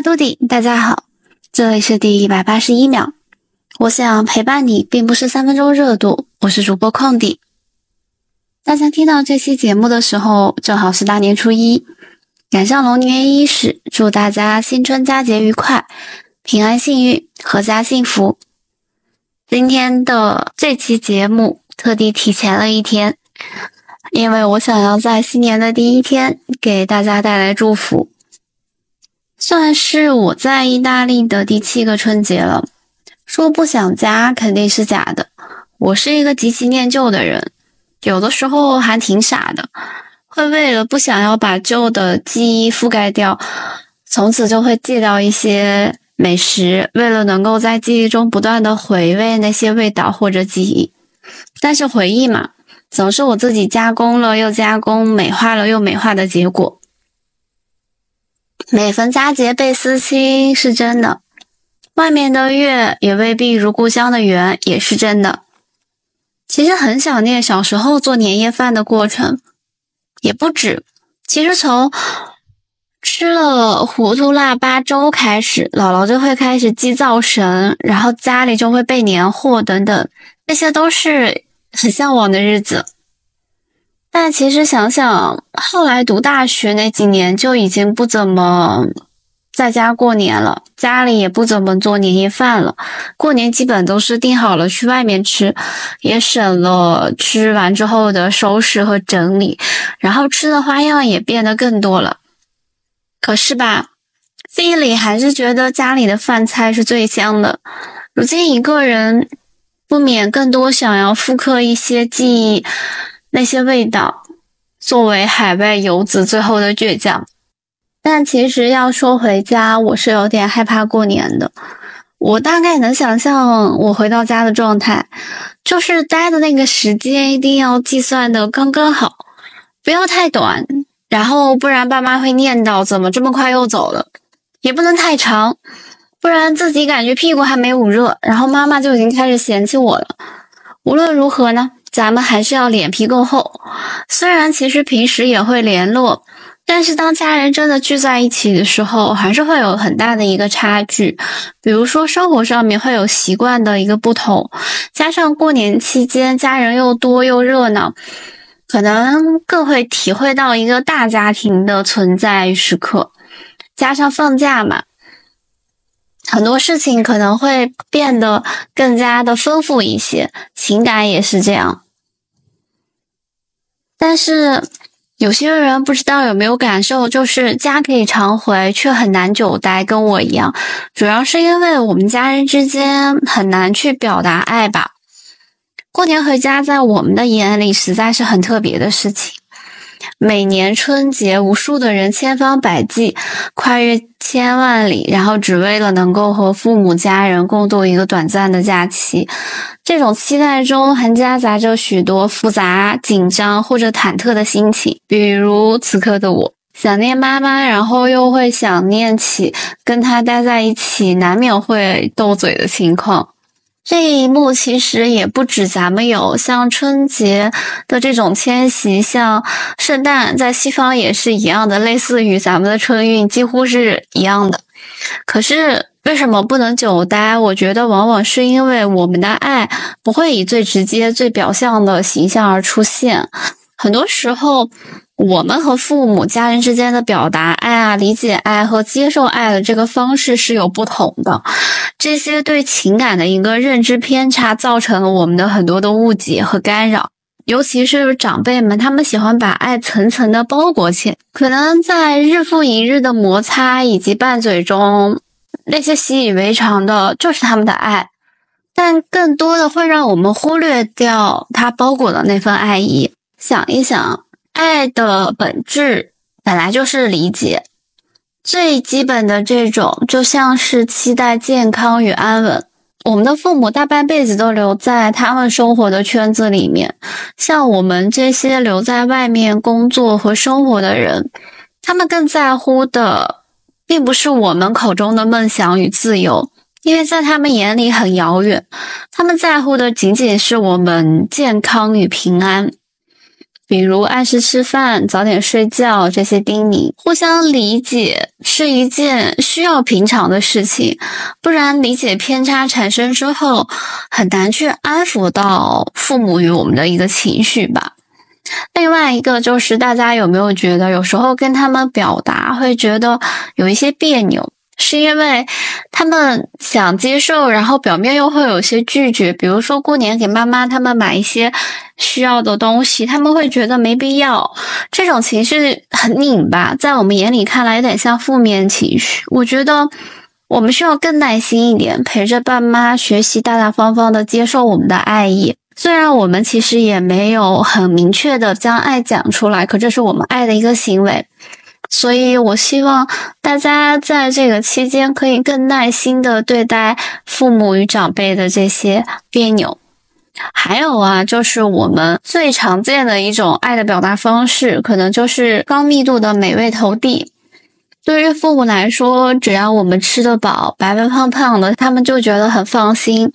嘟迪，大家好，这里是第一百八十一秒。我想陪伴你，并不是三分钟热度。我是主播空迪。大家听到这期节目的时候，正好是大年初一，赶上龙年伊始，祝大家新春佳节愉快，平安幸运，阖家幸福。今天的这期节目特地提前了一天，因为我想要在新年的第一天给大家带来祝福。算是我在意大利的第七个春节了。说不想家肯定是假的。我是一个极其念旧的人，有的时候还挺傻的，会为了不想要把旧的记忆覆盖掉，从此就会戒掉一些美食，为了能够在记忆中不断的回味那些味道或者记忆。但是回忆嘛，总是我自己加工了又加工，美化了又美化的结果。每逢佳节倍思亲是真的，外面的月也未必如故乡的圆也是真的。其实很想念小时候做年夜饭的过程，也不止。其实从吃了糊涂腊八粥开始，姥姥就会开始祭灶神，然后家里就会备年货等等，这些都是很向往的日子。但其实想想，后来读大学那几年就已经不怎么在家过年了，家里也不怎么做年夜饭了，过年基本都是订好了去外面吃，也省了吃完之后的收拾和整理，然后吃的花样也变得更多了。可是吧，心里还是觉得家里的饭菜是最香的。如今一个人，不免更多想要复刻一些记忆。那些味道，作为海外游子最后的倔强。但其实要说回家，我是有点害怕过年的。我大概能想象我回到家的状态，就是待的那个时间一定要计算的刚刚好，不要太短，然后不然爸妈会念叨怎么这么快又走了；也不能太长，不然自己感觉屁股还没捂热，然后妈妈就已经开始嫌弃我了。无论如何呢？咱们还是要脸皮够厚，虽然其实平时也会联络，但是当家人真的聚在一起的时候，还是会有很大的一个差距。比如说生活上面会有习惯的一个不同，加上过年期间家人又多又热闹，可能更会体会到一个大家庭的存在时刻。加上放假嘛。很多事情可能会变得更加的丰富一些，情感也是这样。但是有些人不知道有没有感受，就是家可以常回，却很难久待，跟我一样。主要是因为我们家人之间很难去表达爱吧。过年回家，在我们的眼里实在是很特别的事情。每年春节，无数的人千方百计跨越千万里，然后只为了能够和父母家人共度一个短暂的假期。这种期待中还夹杂着许多复杂、紧张或者忐忑的心情。比如此刻的我，想念妈妈，然后又会想念起跟她待在一起，难免会斗嘴的情况。这一幕其实也不止咱们有，像春节的这种迁徙，像圣诞，在西方也是一样的，类似于咱们的春运，几乎是一样的。可是为什么不能久待？我觉得往往是因为我们的爱不会以最直接、最表象的形象而出现，很多时候。我们和父母、家人之间的表达爱啊、理解爱和接受爱的这个方式是有不同的，这些对情感的一个认知偏差，造成了我们的很多的误解和干扰。尤其是长辈们，他们喜欢把爱层层的包裹起，可能在日复一日的摩擦以及拌嘴中，那些习以为常的就是他们的爱，但更多的会让我们忽略掉他包裹的那份爱意。想一想。爱的本质本来就是理解，最基本的这种就像是期待健康与安稳。我们的父母大半辈子都留在他们生活的圈子里面，像我们这些留在外面工作和生活的人，他们更在乎的并不是我们口中的梦想与自由，因为在他们眼里很遥远。他们在乎的仅仅是我们健康与平安。比如按时吃饭、早点睡觉这些叮咛。互相理解是一件需要平常的事情，不然理解偏差产生之后，很难去安抚到父母与我们的一个情绪吧。另外一个就是，大家有没有觉得有时候跟他们表达会觉得有一些别扭？是因为他们想接受，然后表面又会有些拒绝。比如说过年给妈妈他们买一些需要的东西，他们会觉得没必要。这种情绪很拧巴，在我们眼里看来有点像负面情绪。我觉得我们需要更耐心一点，陪着爸妈学习，大大方方的接受我们的爱意。虽然我们其实也没有很明确的将爱讲出来，可这是我们爱的一个行为。所以，我希望大家在这个期间可以更耐心的对待父母与长辈的这些别扭。还有啊，就是我们最常见的一种爱的表达方式，可能就是高密度的美味投递。对于父母来说，只要我们吃得饱、白白胖胖的，他们就觉得很放心。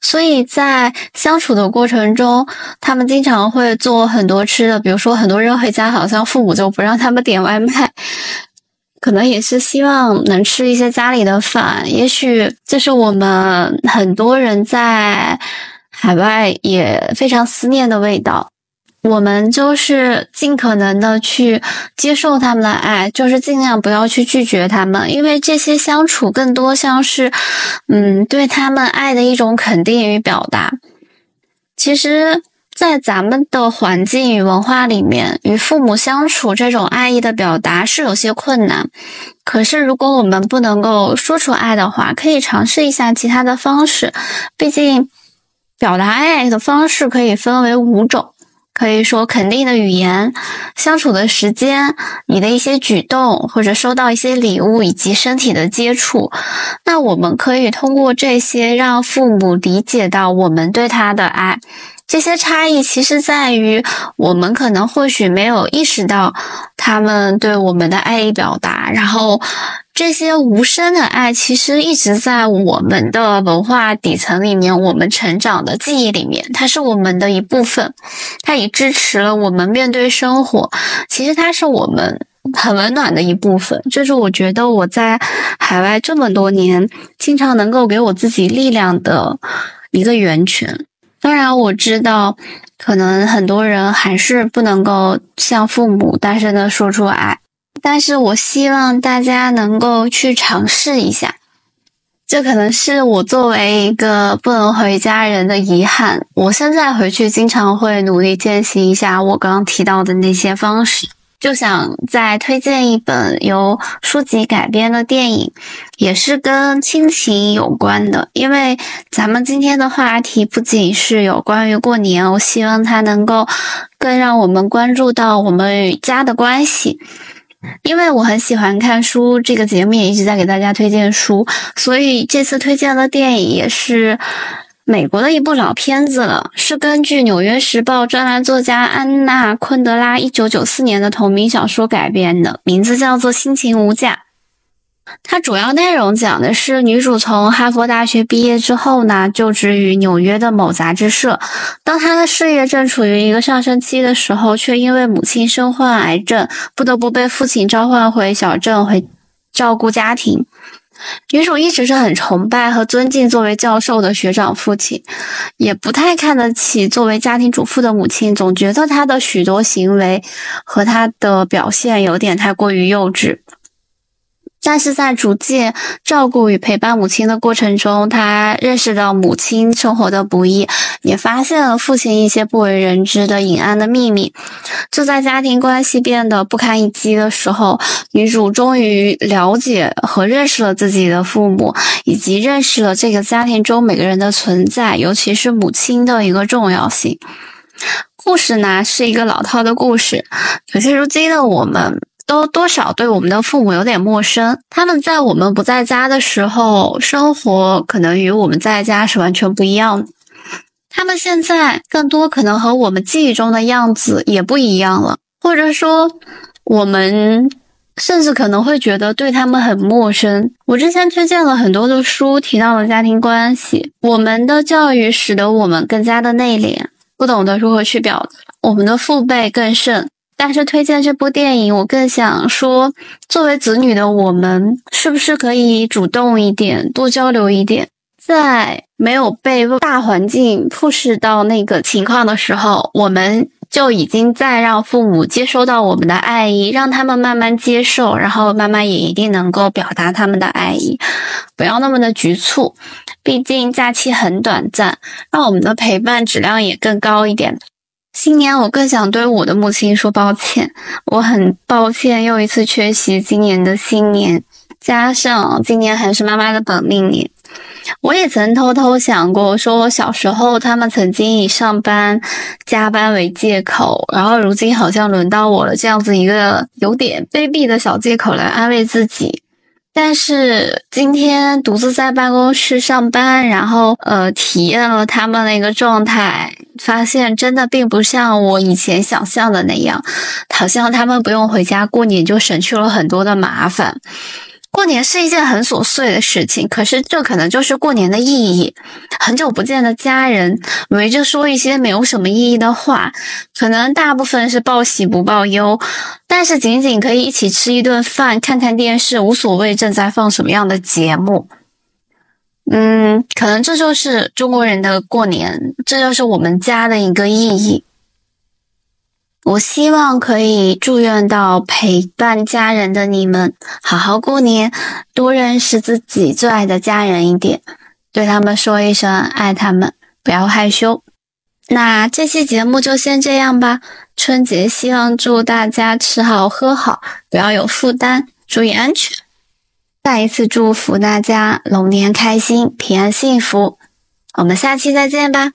所以在相处的过程中，他们经常会做很多吃的，比如说很多人回家，好像父母就不让他们点外卖，可能也是希望能吃一些家里的饭。也许这是我们很多人在海外也非常思念的味道。我们就是尽可能的去接受他们的爱，就是尽量不要去拒绝他们，因为这些相处更多像是，嗯，对他们爱的一种肯定与表达。其实，在咱们的环境与文化里面，与父母相处这种爱意的表达是有些困难。可是，如果我们不能够说出爱的话，可以尝试一下其他的方式。毕竟，表达爱的方式可以分为五种。可以说肯定的语言，相处的时间，你的一些举动，或者收到一些礼物，以及身体的接触，那我们可以通过这些让父母理解到我们对他的爱。这些差异其实在于，我们可能或许没有意识到他们对我们的爱意表达，然后。这些无声的爱，其实一直在我们的文化底层里面，我们成长的记忆里面，它是我们的一部分，它也支持了我们面对生活。其实它是我们很温暖的一部分，这是我觉得我在海外这么多年，经常能够给我自己力量的一个源泉。当然，我知道可能很多人还是不能够向父母大声的说出爱。但是我希望大家能够去尝试一下，这可能是我作为一个不能回家人的遗憾。我现在回去经常会努力践行一下我刚刚提到的那些方式。就想再推荐一本由书籍改编的电影，也是跟亲情有关的。因为咱们今天的话题不仅是有关于过年，我希望它能够更让我们关注到我们与家的关系。因为我很喜欢看书，这个节目也一直在给大家推荐书，所以这次推荐的电影也是美国的一部老片子了，是根据《纽约时报》专栏作家安娜·昆德拉一九九四年的同名小说改编的，名字叫做《心情无价》。它主要内容讲的是女主从哈佛大学毕业之后呢，就职于纽约的某杂志社。当她的事业正处于一个上升期的时候，却因为母亲身患癌症，不得不被父亲召唤回小镇回照顾家庭。女主一直是很崇拜和尊敬作为教授的学长父亲，也不太看得起作为家庭主妇的母亲，总觉得她的许多行为和她的表现有点太过于幼稚。但是在逐渐照顾与陪伴母亲的过程中，他认识到母亲生活的不易，也发现了父亲一些不为人知的隐暗的秘密。就在家庭关系变得不堪一击的时候，女主终于了解和认识了自己的父母，以及认识了这个家庭中每个人的存在，尤其是母亲的一个重要性。故事呢是一个老套的故事，可是如今的我们。都多少对我们的父母有点陌生。他们在我们不在家的时候，生活可能与我们在家是完全不一样的。他们现在更多可能和我们记忆中的样子也不一样了，或者说，我们甚至可能会觉得对他们很陌生。我之前推荐了很多的书，提到了家庭关系。我们的教育使得我们更加的内敛，不懂得如何去表达。我们的父辈更甚。但是推荐这部电影，我更想说，作为子女的我们，是不是可以主动一点，多交流一点，在没有被大环境 push 到那个情况的时候，我们就已经在让父母接收到我们的爱意，让他们慢慢接受，然后慢慢也一定能够表达他们的爱意，不要那么的局促。毕竟假期很短暂，让我们的陪伴质量也更高一点。新年，我更想对我的母亲说抱歉。我很抱歉又一次缺席今年的新年，加上今年还是妈妈的本命年。我也曾偷偷想过，说我小时候他们曾经以上班、加班为借口，然后如今好像轮到我了，这样子一个有点卑鄙的小借口来安慰自己。但是今天独自在办公室上班，然后呃体验了他们那个状态，发现真的并不像我以前想象的那样，好像他们不用回家过年就省去了很多的麻烦。过年是一件很琐碎的事情，可是这可能就是过年的意义。很久不见的家人围着说一些没有什么意义的话，可能大部分是报喜不报忧，但是仅仅可以一起吃一顿饭、看看电视，无所谓正在放什么样的节目。嗯，可能这就是中国人的过年，这就是我们家的一个意义。我希望可以祝愿到陪伴家人的你们好好过年，多认识自己最爱的家人一点，对他们说一声爱他们，不要害羞。那这期节目就先这样吧。春节希望祝大家吃好喝好，不要有负担，注意安全。再一次祝福大家龙年开心，平安幸福。我们下期再见吧。